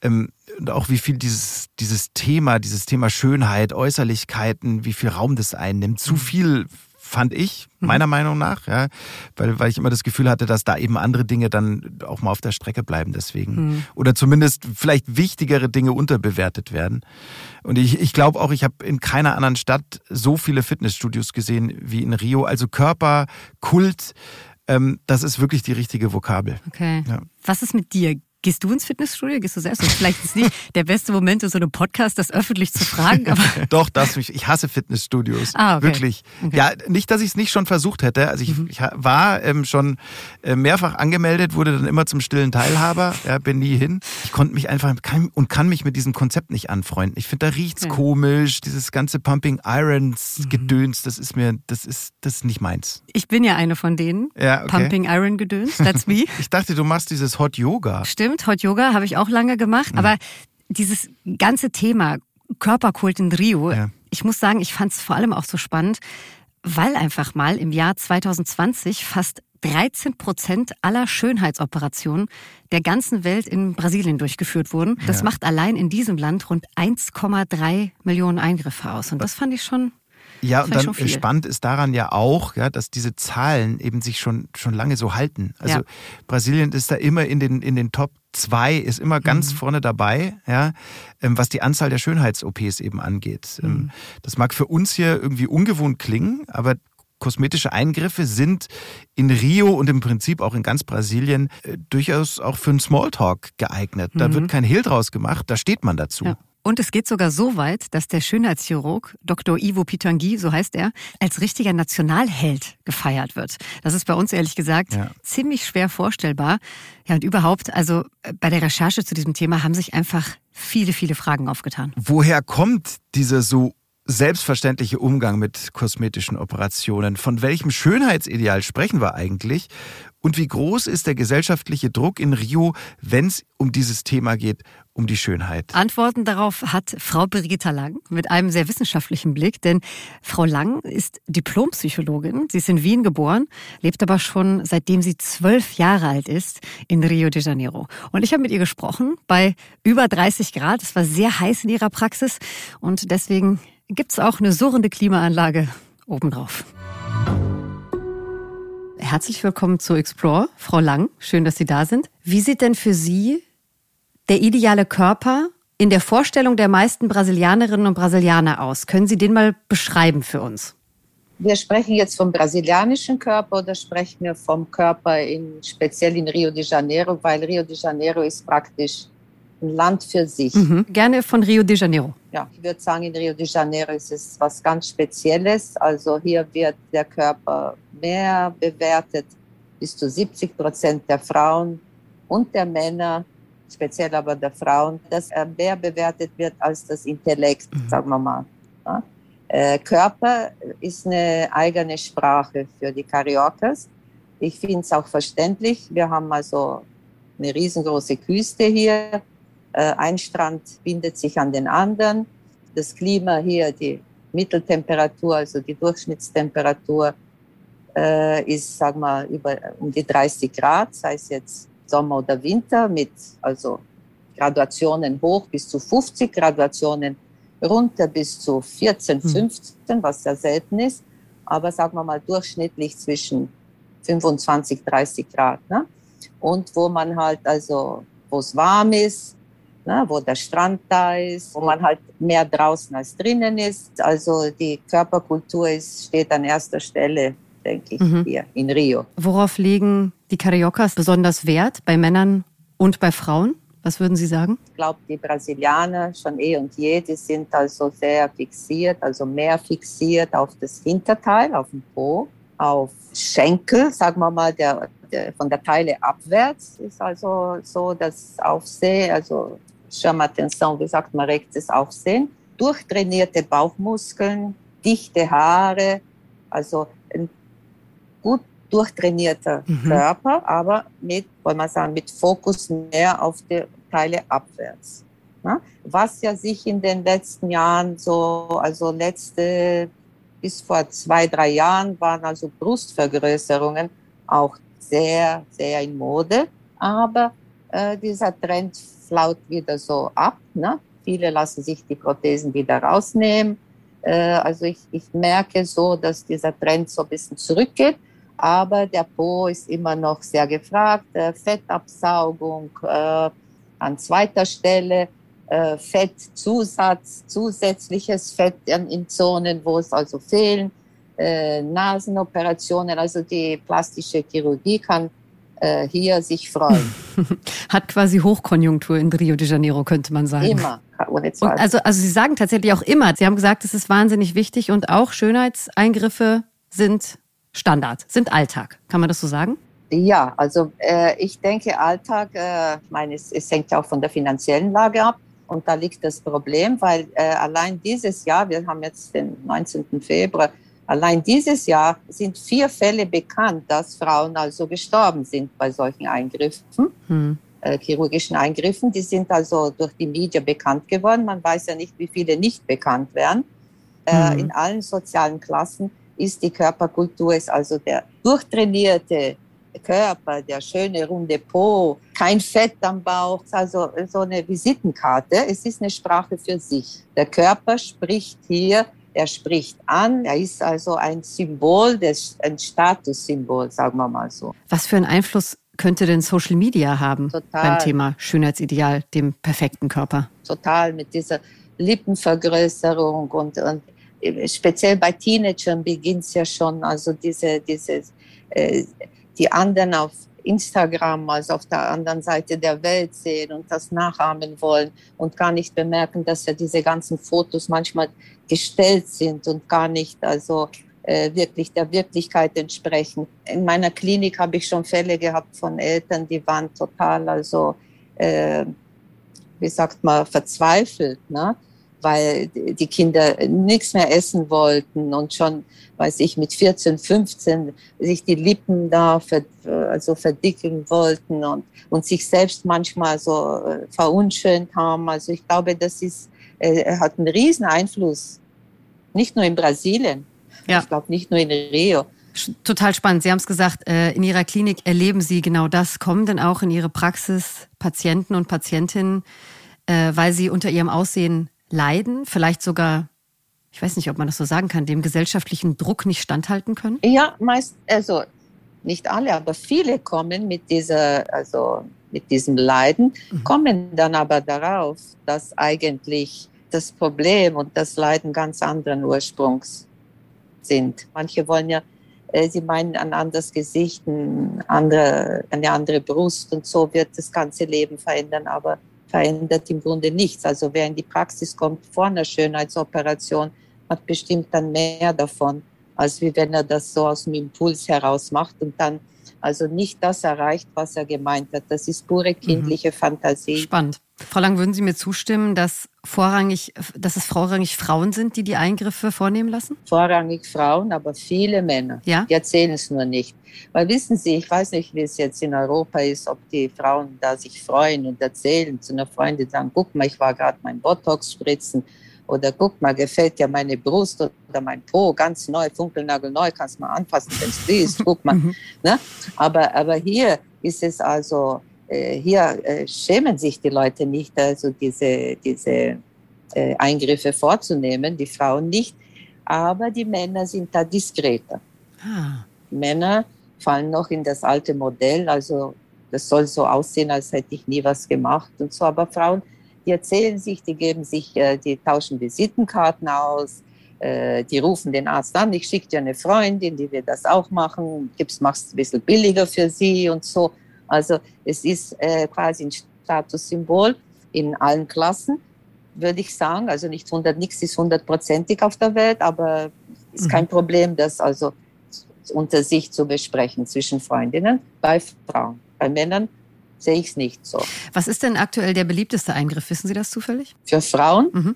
Ähm, und auch wie viel dieses, dieses Thema, dieses Thema Schönheit, Äußerlichkeiten, wie viel Raum das einnimmt. Zu mhm. viel fand ich, mhm. meiner mhm. Meinung nach, ja, weil, weil ich immer das Gefühl hatte, dass da eben andere Dinge dann auch mal auf der Strecke bleiben deswegen. Mhm. Oder zumindest vielleicht wichtigere Dinge unterbewertet werden. Und ich, ich glaube auch, ich habe in keiner anderen Stadt so viele Fitnessstudios gesehen wie in Rio. Also Körper, Kult, ähm, das ist wirklich die richtige Vokabel. Okay. Ja. Was ist mit dir? Gehst du ins Fitnessstudio? Gehst du selbst? Und vielleicht ist nicht der beste Moment in so einem Podcast, das öffentlich zu fragen. Aber Doch, das mich. Ich hasse Fitnessstudios. Ah, okay. Wirklich. Okay. Ja, nicht, dass ich es nicht schon versucht hätte. Also ich, mhm. ich war ähm, schon äh, mehrfach angemeldet, wurde dann immer zum stillen Teilhaber. Ja, bin nie hin. Ich konnte mich einfach kann, und kann mich mit diesem Konzept nicht anfreunden. Ich finde, da riecht's okay. komisch. Dieses ganze Pumping Irons mhm. Gedöns, das ist mir, das ist, das ist nicht meins. Ich bin ja eine von denen. Ja, okay. Pumping Iron Gedöns. That's me. ich dachte, du machst dieses Hot Yoga. Stimmt stimmt, Hot Yoga habe ich auch lange gemacht, mhm. aber dieses ganze Thema Körperkult in Rio, ja. ich muss sagen, ich fand es vor allem auch so spannend, weil einfach mal im Jahr 2020 fast 13 Prozent aller Schönheitsoperationen der ganzen Welt in Brasilien durchgeführt wurden. Das ja. macht allein in diesem Land rund 1,3 Millionen Eingriffe aus. Und das fand ich schon ja, und dann spannend ist daran ja auch, ja, dass diese Zahlen eben sich schon, schon lange so halten. Also ja. Brasilien ist da immer in den, in den Top 2, ist immer ganz mhm. vorne dabei, ja, ähm, was die Anzahl der Schönheits-OPs eben angeht. Ähm, mhm. Das mag für uns hier irgendwie ungewohnt klingen, aber kosmetische Eingriffe sind in Rio und im Prinzip auch in ganz Brasilien äh, durchaus auch für einen Smalltalk geeignet. Da mhm. wird kein Hehl draus gemacht, da steht man dazu. Ja. Und es geht sogar so weit, dass der Schönheitschirurg Dr. Ivo Pitangui, so heißt er, als richtiger Nationalheld gefeiert wird. Das ist bei uns ehrlich gesagt ja. ziemlich schwer vorstellbar. Ja, und überhaupt, also äh, bei der Recherche zu diesem Thema haben sich einfach viele, viele Fragen aufgetan. Woher kommt dieser so selbstverständliche Umgang mit kosmetischen Operationen? Von welchem Schönheitsideal sprechen wir eigentlich? Und wie groß ist der gesellschaftliche Druck in Rio, wenn es um dieses Thema geht, um die Schönheit? Antworten darauf hat Frau Brigitta Lang mit einem sehr wissenschaftlichen Blick, denn Frau Lang ist Diplompsychologin. Sie ist in Wien geboren, lebt aber schon seitdem sie zwölf Jahre alt ist in Rio de Janeiro. Und ich habe mit ihr gesprochen bei über 30 Grad. Es war sehr heiß in ihrer Praxis und deswegen gibt es auch eine surrende Klimaanlage obendrauf. Herzlich willkommen zu Explore, Frau Lang. Schön, dass Sie da sind. Wie sieht denn für Sie der ideale Körper in der Vorstellung der meisten Brasilianerinnen und Brasilianer aus? Können Sie den mal beschreiben für uns? Wir sprechen jetzt vom brasilianischen Körper oder sprechen wir vom Körper in, speziell in Rio de Janeiro, weil Rio de Janeiro ist praktisch ein Land für sich. Mhm. Gerne von Rio de Janeiro. Ja, ich würde sagen, in Rio de Janeiro ist es was ganz Spezielles. Also hier wird der Körper mehr bewertet, bis zu 70 Prozent der Frauen und der Männer, speziell aber der Frauen, dass er mehr bewertet wird als das Intellekt, mhm. sagen wir mal. Ja? Äh, Körper ist eine eigene Sprache für die Cariocas. Ich finde es auch verständlich. Wir haben also eine riesengroße Küste hier. Äh, ein Strand bindet sich an den anderen. Das Klima hier, die Mitteltemperatur, also die Durchschnittstemperatur, äh, ist, sag mal, über, um die 30 Grad, sei es jetzt Sommer oder Winter, mit also Graduationen hoch bis zu 50, Graduationen runter bis zu 14, 15, hm. was sehr selten ist, aber sagen wir mal durchschnittlich zwischen 25, 30 Grad. Ne? Und wo man halt, also, wo es warm ist, ne, wo der Strand da ist, wo man halt mehr draußen als drinnen ist. Also die Körperkultur ist, steht an erster Stelle denke ich, mhm. hier in Rio. Worauf legen die Cariocas besonders Wert bei Männern und bei Frauen? Was würden Sie sagen? Ich glaube, die Brasilianer schon eh und je, die sind also sehr fixiert, also mehr fixiert auf das Hinterteil, auf den Po, auf Schenkel, sagen wir mal, der, der von der Teile abwärts ist also so das Aufsehen, also Charme Attention, wie sagt man, rechtes Aufsehen, durchtrainierte Bauchmuskeln, dichte Haare, also ein gut durchtrainierter mhm. Körper, aber mit, wollen wir sagen, mit Fokus mehr auf die Teile abwärts. Ja? Was ja sich in den letzten Jahren so, also letzte bis vor zwei, drei Jahren waren also Brustvergrößerungen auch sehr, sehr in Mode. Aber äh, dieser Trend flaut wieder so ab. Ne? Viele lassen sich die Prothesen wieder rausnehmen. Äh, also ich, ich merke so, dass dieser Trend so ein bisschen zurückgeht aber der Po ist immer noch sehr gefragt. Äh, Fettabsaugung äh, an zweiter Stelle, äh, Fettzusatz, zusätzliches Fett in, in, Zonen, wo es also fehlen, äh, Nasenoperationen, also die plastische Chirurgie kann äh, hier sich freuen. Hat quasi Hochkonjunktur in Rio de Janeiro, könnte man sagen. Immer. Also, also Sie sagen tatsächlich auch immer, Sie haben gesagt, es ist wahnsinnig wichtig und auch Schönheitseingriffe sind Standard, sind Alltag. Kann man das so sagen? Ja, also äh, ich denke, Alltag, äh, meine, es, es hängt ja auch von der finanziellen Lage ab. Und da liegt das Problem, weil äh, allein dieses Jahr, wir haben jetzt den 19. Februar, allein dieses Jahr sind vier Fälle bekannt, dass Frauen also gestorben sind bei solchen Eingriffen, hm. äh, chirurgischen Eingriffen. Die sind also durch die Medien bekannt geworden. Man weiß ja nicht, wie viele nicht bekannt werden. Äh, hm. In allen sozialen Klassen ist die Körperkultur, ist also der durchtrainierte Körper, der schöne runde Po, kein Fett am Bauch, also so eine Visitenkarte. Es ist eine Sprache für sich. Der Körper spricht hier, er spricht an, er ist also ein Symbol, ein Statussymbol, sagen wir mal so. Was für einen Einfluss könnte denn Social Media haben Total. beim Thema Schönheitsideal, dem perfekten Körper? Total, mit dieser Lippenvergrößerung und, und speziell bei Teenagern beginnt es ja schon, also diese, diese, äh, die anderen auf Instagram, also auf der anderen Seite der Welt sehen und das nachahmen wollen und gar nicht bemerken, dass ja diese ganzen Fotos manchmal gestellt sind und gar nicht also äh, wirklich der Wirklichkeit entsprechen. In meiner Klinik habe ich schon Fälle gehabt von Eltern, die waren total also äh, wie sagt man verzweifelt, ne? Weil die Kinder nichts mehr essen wollten und schon, weiß ich, mit 14, 15 sich die Lippen da ver, also verdicken wollten und, und sich selbst manchmal so äh, verunschönt haben. Also ich glaube, das ist, äh, hat einen riesen Einfluss, nicht nur in Brasilien, ja. ich glaube nicht nur in Rio. Total spannend. Sie haben es gesagt, äh, in Ihrer Klinik erleben Sie genau das. Kommen denn auch in Ihre Praxis Patienten und Patientinnen, weil sie unter ihrem Aussehen leiden, vielleicht sogar, ich weiß nicht, ob man das so sagen kann, dem gesellschaftlichen Druck nicht standhalten können? Ja, meist, also nicht alle, aber viele kommen mit dieser, also mit diesem Leiden, mhm. kommen dann aber darauf, dass eigentlich das Problem und das Leiden ganz anderen Ursprungs sind. Manche wollen ja, äh, sie meinen ein anderes Gesicht, ein andere, eine andere Brust und so wird das ganze Leben verändern, aber verändert im Grunde nichts. Also wer in die Praxis kommt vor einer Schönheitsoperation, hat bestimmt dann mehr davon, als wie wenn er das so aus dem Impuls heraus macht und dann also nicht das erreicht, was er gemeint hat. Das ist pure mhm. kindliche mhm. Fantasie. Spannend. Frau Lang, würden Sie mir zustimmen, dass vorrangig, dass es vorrangig Frauen sind, die die Eingriffe vornehmen lassen? Vorrangig Frauen, aber viele Männer. Ja? Die erzählen es nur nicht. Weil wissen Sie, ich weiß nicht, wie es jetzt in Europa ist, ob die Frauen da sich freuen und erzählen zu einer Freundin, sagen, guck mal, ich war gerade mein Botox spritzen oder guck mal, gefällt dir meine Brust oder mein Po, ganz neu, funkelnagelneu, kannst mal anfassen, wenn es willst, guck mal. Mhm. ne? aber, aber hier ist es also, hier äh, schämen sich die Leute nicht, also diese, diese äh, Eingriffe vorzunehmen, die Frauen nicht, aber die Männer sind da diskreter. Ah. Männer fallen noch in das alte Modell, also das soll so aussehen, als hätte ich nie was gemacht und so, aber Frauen die erzählen sich, die geben sich, äh, die tauschen Visitenkarten aus, äh, die rufen den Arzt an, ich schicke dir eine Freundin, die wird das auch machen, gibst, machst ein bisschen billiger für sie und so. Also es ist äh, quasi ein Statussymbol in allen Klassen, würde ich sagen. Also nicht 100, nichts ist hundertprozentig auf der Welt, aber es ist mhm. kein Problem, das also unter sich zu besprechen zwischen Freundinnen bei Frauen. Bei Männern sehe ich es nicht so. Was ist denn aktuell der beliebteste Eingriff? Wissen Sie das zufällig? Für Frauen? Mhm.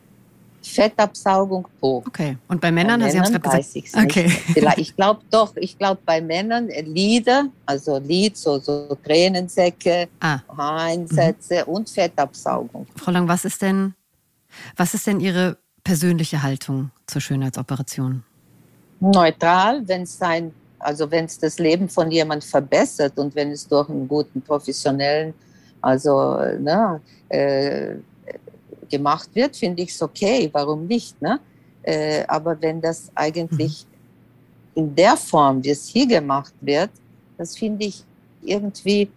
Fettabsaugung Po. Okay. Und bei Männern, bei Männern weiß ich es okay. nicht. Ich glaube doch, ich glaube bei Männern Lieder, also Lied, so, so Tränensäcke, ah. Haareinsätze mhm. und Fettabsaugung. Frau Lang, was ist denn, was ist denn Ihre persönliche Haltung zur Schönheitsoperation? Neutral, wenn es sein also wenn es das Leben von jemand verbessert und wenn es durch einen guten professionellen, also ne, äh, gemacht wird, finde ich es okay. Warum nicht? Ne? Äh, aber wenn das eigentlich mhm. in der Form, wie es hier gemacht wird, das finde ich irgendwie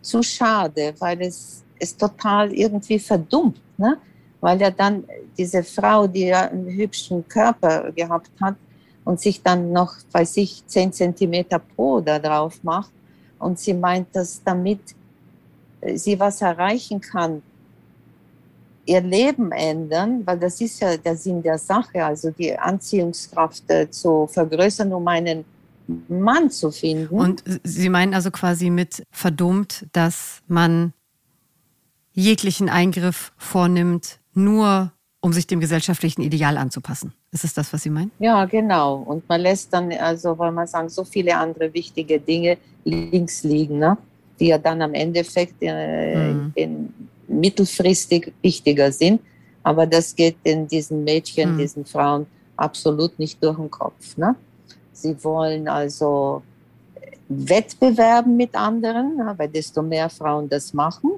zu schade, weil es es total irgendwie verdummt, ne? weil ja dann diese Frau, die ja einen hübschen Körper gehabt hat, und sich dann noch, weiß ich, 10 Zentimeter pro da drauf macht. Und sie meint, dass damit sie was erreichen kann, ihr Leben ändern, weil das ist ja der Sinn der Sache, also die Anziehungskraft äh, zu vergrößern, um einen Mann zu finden. Und Sie meinen also quasi mit verdummt, dass man jeglichen Eingriff vornimmt, nur um sich dem gesellschaftlichen Ideal anzupassen. Ist es das, was Sie meinen? Ja, genau. Und man lässt dann, also weil man sagen, so viele andere wichtige Dinge links liegen, ne? die ja dann am Endeffekt äh, mhm. in, mittelfristig wichtiger sind. Aber das geht in diesen Mädchen, mhm. diesen Frauen absolut nicht durch den Kopf. Ne? Sie wollen also Wettbewerben mit anderen, ne? weil desto mehr Frauen das machen,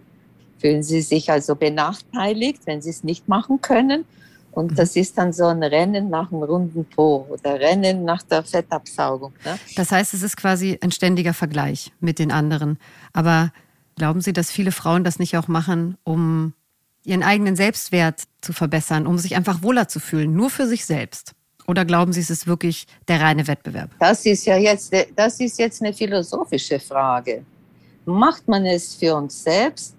fühlen sie sich also benachteiligt, wenn sie es nicht machen können. Und mhm. das ist dann so ein Rennen nach einem runden Po oder Rennen nach der Fettabsaugung. Ne? Das heißt, es ist quasi ein ständiger Vergleich mit den anderen. Aber glauben Sie, dass viele Frauen das nicht auch machen, um ihren eigenen Selbstwert zu verbessern, um sich einfach wohler zu fühlen, nur für sich selbst? Oder glauben Sie, es ist wirklich der reine Wettbewerb? Das ist ja jetzt, das ist jetzt eine philosophische Frage. Macht man es für uns selbst,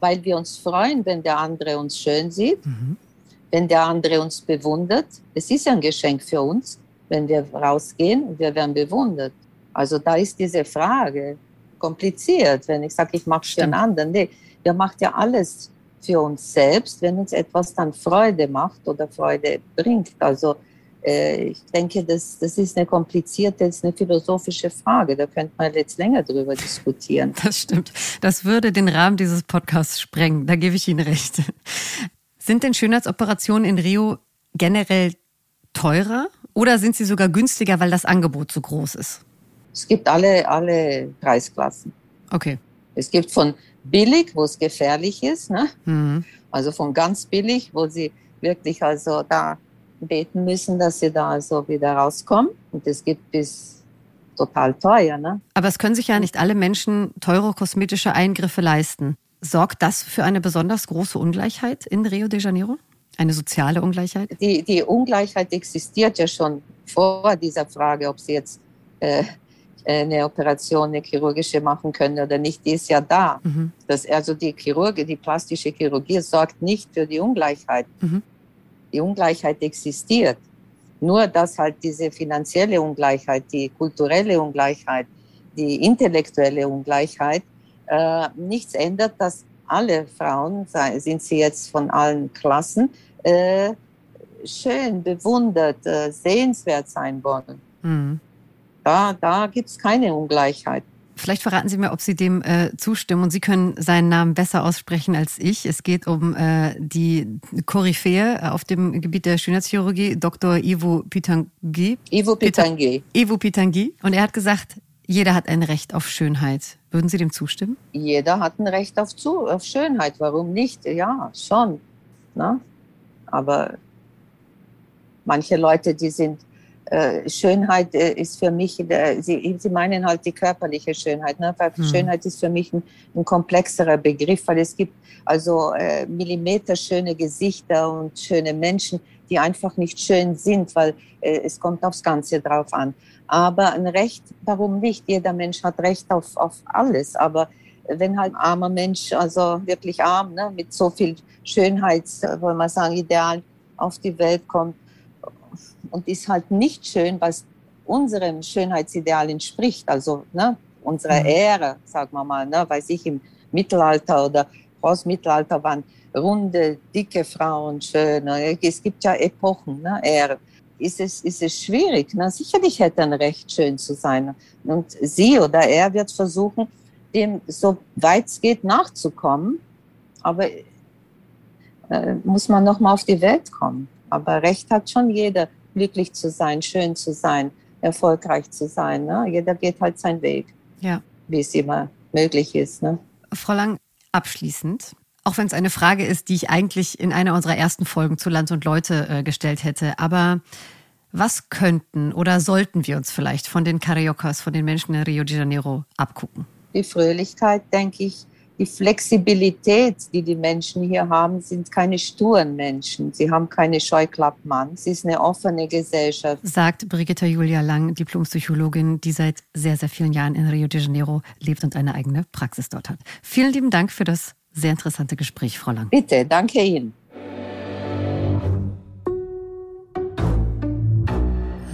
weil wir uns freuen, wenn der andere uns schön sieht, mhm. wenn der andere uns bewundert? Es ist ja ein Geschenk für uns, wenn wir rausgehen und wir werden bewundert. Also da ist diese Frage kompliziert, wenn ich sage, ich mache für einen anderen. Nee, der macht ja alles für uns selbst, wenn uns etwas dann Freude macht oder Freude bringt. Also äh, ich denke, das, das ist eine komplizierte, das ist eine philosophische Frage. Da könnte man jetzt länger drüber diskutieren. Das stimmt. Das würde den Rahmen dieses Podcasts sprengen. Da gebe ich Ihnen recht. Sind denn Schönheitsoperationen in Rio generell teurer oder sind sie sogar günstiger, weil das Angebot so groß ist? Es gibt alle, alle Preisklassen. Okay. Es gibt von billig, wo es gefährlich ist, ne? Mhm. also von ganz billig, wo sie wirklich also da beten müssen, dass sie da also wieder rauskommen. Und es gibt bis total teuer. Ne? Aber es können sich ja nicht alle Menschen teure kosmetische Eingriffe leisten. Sorgt das für eine besonders große Ungleichheit in Rio de Janeiro? Eine soziale Ungleichheit? Die, die Ungleichheit existiert ja schon vor dieser Frage, ob sie jetzt äh, eine Operation, eine chirurgische machen können oder nicht, die ist ja da. Mhm. Das, also die Chirurgie, die plastische Chirurgie sorgt nicht für die Ungleichheit. Mhm. Die Ungleichheit existiert. Nur, dass halt diese finanzielle Ungleichheit, die kulturelle Ungleichheit, die intellektuelle Ungleichheit äh, nichts ändert, dass alle Frauen, sind sie jetzt von allen Klassen, äh, schön, bewundert, äh, sehenswert sein wollen. Mhm. Da, da gibt es keine Ungleichheit. Vielleicht verraten Sie mir, ob Sie dem äh, zustimmen und Sie können seinen Namen besser aussprechen als ich. Es geht um äh, die Koryphäe auf dem Gebiet der Schönheitschirurgie, Dr. Ivo Pitangui. Ivo Pitangui. Ivo Pitangui. Und er hat gesagt, jeder hat ein Recht auf Schönheit. Würden Sie dem zustimmen? Jeder hat ein Recht auf, zu, auf Schönheit. Warum nicht? Ja, schon. Na? Aber manche Leute, die sind Schönheit äh, ist für mich, äh, Sie, Sie meinen halt die körperliche Schönheit. Ne? Weil mhm. Schönheit ist für mich ein, ein, komplexerer Begriff, weil es gibt also äh, millimeterschöne Gesichter und schöne Menschen, die einfach nicht schön sind, weil äh, es kommt aufs Ganze drauf an. Aber ein Recht, warum nicht? Jeder Mensch hat Recht auf, auf alles. Aber wenn halt ein armer Mensch, also wirklich arm, ne, mit so viel Schönheits, wollen wir sagen, Ideal auf die Welt kommt, und ist halt nicht schön, was unserem Schönheitsideal entspricht, also ne, unserer mhm. Ära, sagen wir mal, ne, weiß ich, im Mittelalter oder Postmittelalter waren runde, dicke Frauen schön. Es gibt ja Epochen, ne, Ära. Ist es, ist es schwierig. Ne? Sicherlich hätte ein Recht, schön zu sein. Und sie oder er wird versuchen, dem so weit es geht nachzukommen. Aber äh, muss man noch mal auf die Welt kommen. Aber Recht hat schon jeder, glücklich zu sein, schön zu sein, erfolgreich zu sein. Ne? Jeder geht halt seinen Weg, ja. wie es immer möglich ist. Ne? Frau Lang, abschließend, auch wenn es eine Frage ist, die ich eigentlich in einer unserer ersten Folgen zu Land und Leute äh, gestellt hätte, aber was könnten oder sollten wir uns vielleicht von den Cariocas, von den Menschen in Rio de Janeiro abgucken? Die Fröhlichkeit, denke ich, die Flexibilität, die die Menschen hier haben, sind keine sturen Menschen. Sie haben keine Scheuklappen an. Es ist eine offene Gesellschaft. Sagt Brigitta Julia Lang, Diplompsychologin, die seit sehr, sehr vielen Jahren in Rio de Janeiro lebt und eine eigene Praxis dort hat. Vielen lieben Dank für das sehr interessante Gespräch, Frau Lang. Bitte, danke Ihnen.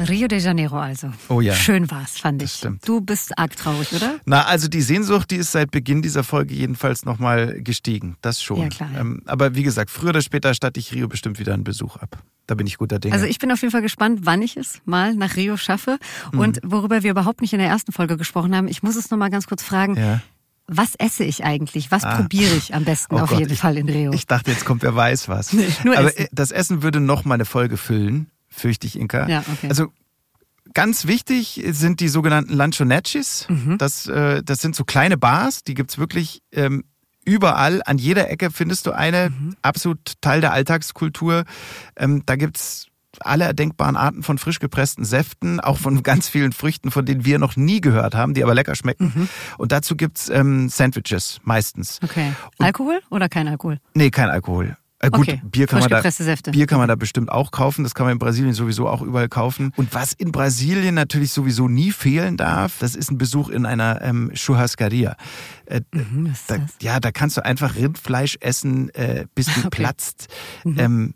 Rio de Janeiro also. Oh ja. Schön war's, fand ich. Stimmt. Du bist arg traurig, oder? Na, also die Sehnsucht, die ist seit Beginn dieser Folge jedenfalls nochmal gestiegen. Das schon. Ja, klar. Ähm, aber wie gesagt, früher oder später statte ich Rio bestimmt wieder einen Besuch ab. Da bin ich guter Dinge. Also ich bin auf jeden Fall gespannt, wann ich es mal nach Rio schaffe. Mhm. Und worüber wir überhaupt nicht in der ersten Folge gesprochen haben, ich muss es nochmal ganz kurz fragen. Ja. Was esse ich eigentlich? Was ah. probiere ich am besten oh auf Gott, jeden ich, Fall in Rio? Ich dachte, jetzt kommt wer weiß was. Nee, nur Aber essen. das Essen würde noch mal eine Folge füllen fürchte ich, Inka. Ja, okay. Also Ganz wichtig sind die sogenannten Lanchonettes. Mhm. Das, äh, das sind so kleine Bars, die gibt's wirklich ähm, überall. An jeder Ecke findest du eine, mhm. absolut Teil der Alltagskultur. Ähm, da gibt's alle erdenkbaren Arten von frisch gepressten Säften, auch von ganz vielen Früchten, von denen wir noch nie gehört haben, die aber lecker schmecken. Mhm. Und dazu gibt's ähm, Sandwiches meistens. Okay. Alkohol oder kein Alkohol? Nee, kein Alkohol. Äh, gut, okay. Bier, kann man da, Bier kann man da bestimmt auch kaufen. Das kann man in Brasilien sowieso auch überall kaufen. Und was in Brasilien natürlich sowieso nie fehlen darf, das ist ein Besuch in einer ähm, Churrascaria. Äh, mhm, da, ja, da kannst du einfach Rindfleisch essen, äh, bis du okay. platzt. Mhm. Ähm,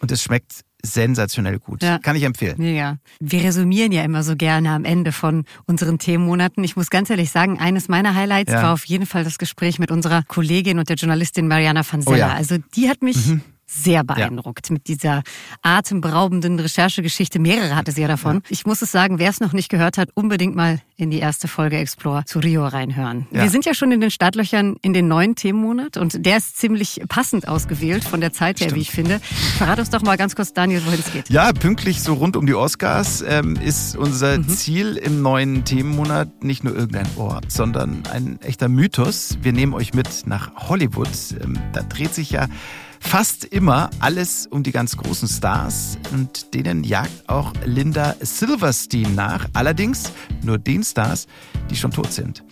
und es schmeckt sensationell gut. Ja. Kann ich empfehlen. Mega. Wir resümieren ja immer so gerne am Ende von unseren Themenmonaten. Ich muss ganz ehrlich sagen, eines meiner Highlights ja. war auf jeden Fall das Gespräch mit unserer Kollegin und der Journalistin Mariana van Zeller. Oh ja. Also die hat mich mhm sehr beeindruckt ja. mit dieser atemberaubenden Recherchegeschichte. Mehrere hatte sie ja davon. Ja. Ich muss es sagen, wer es noch nicht gehört hat, unbedingt mal in die erste Folge Explore zu Rio reinhören. Ja. Wir sind ja schon in den Startlöchern in den neuen Themenmonat und der ist ziemlich passend ausgewählt von der Zeit her, Stimmt. wie ich finde. Verrat uns doch mal ganz kurz, Daniel, wohin es geht. Ja, pünktlich so rund um die Oscars ähm, ist unser mhm. Ziel im neuen Themenmonat nicht nur irgendein Ort, sondern ein echter Mythos. Wir nehmen euch mit nach Hollywood. Ähm, da dreht sich ja fast immer alles um die ganz großen Stars und denen jagt auch Linda Silverstein nach, allerdings nur den Stars, die schon tot sind.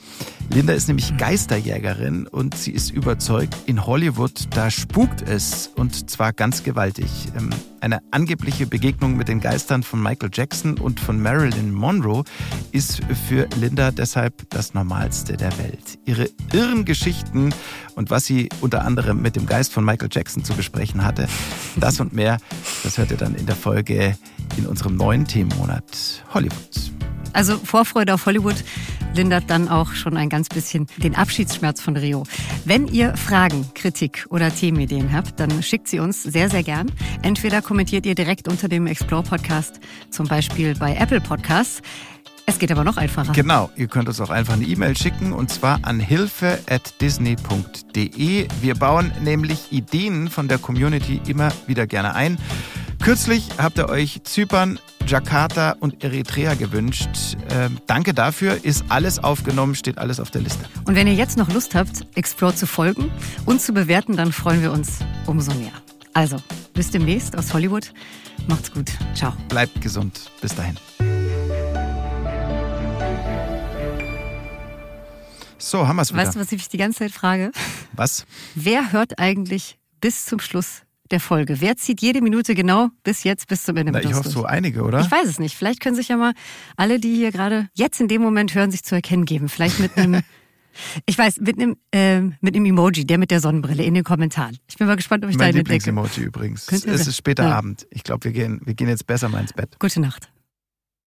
Linda ist nämlich Geisterjägerin und sie ist überzeugt, in Hollywood, da spukt es und zwar ganz gewaltig. Ähm, eine angebliche Begegnung mit den Geistern von Michael Jackson und von Marilyn Monroe ist für Linda deshalb das Normalste der Welt. Ihre irren Geschichten und was sie unter anderem mit dem Geist von Michael Jackson zu besprechen hatte, das und mehr, das hört ihr dann in der Folge in unserem neuen Themenmonat Hollywood. Also Vorfreude auf Hollywood lindert dann auch schon ein ganz bisschen den Abschiedsschmerz von Rio. Wenn ihr Fragen, Kritik oder Themenideen habt, dann schickt sie uns sehr, sehr gern. Entweder kommentiert ihr direkt unter dem Explore Podcast, zum Beispiel bei Apple Podcasts. Es geht aber noch einfacher. Genau, ihr könnt uns auch einfach eine E-Mail schicken und zwar an hilfe@disney.de. Wir bauen nämlich Ideen von der Community immer wieder gerne ein. Kürzlich habt ihr euch Zypern, Jakarta und Eritrea gewünscht. Ähm, danke dafür. Ist alles aufgenommen, steht alles auf der Liste. Und wenn ihr jetzt noch Lust habt, Explore zu folgen und zu bewerten, dann freuen wir uns umso mehr. Also, bis demnächst aus Hollywood. Macht's gut. Ciao. Bleibt gesund. Bis dahin. So, haben wir es wieder. Weißt du, was ich mich die ganze Zeit frage? Was? Wer hört eigentlich bis zum Schluss der Folge. Wer zieht jede Minute genau bis jetzt, bis zum Ende Na, Ich hoffe, so einige, oder? Ich weiß es nicht. Vielleicht können sich ja mal alle, die hier gerade jetzt in dem Moment hören, sich zu erkennen geben. Vielleicht mit einem, ich weiß, mit einem, äh, mit einem Emoji, der mit der Sonnenbrille in den Kommentaren. Ich bin mal gespannt, ob ich mein da entdecke. Mein Lieblings-Emoji übrigens. Es ist später ja. Abend. Ich glaube, wir gehen, wir gehen jetzt besser mal ins Bett. Gute Nacht.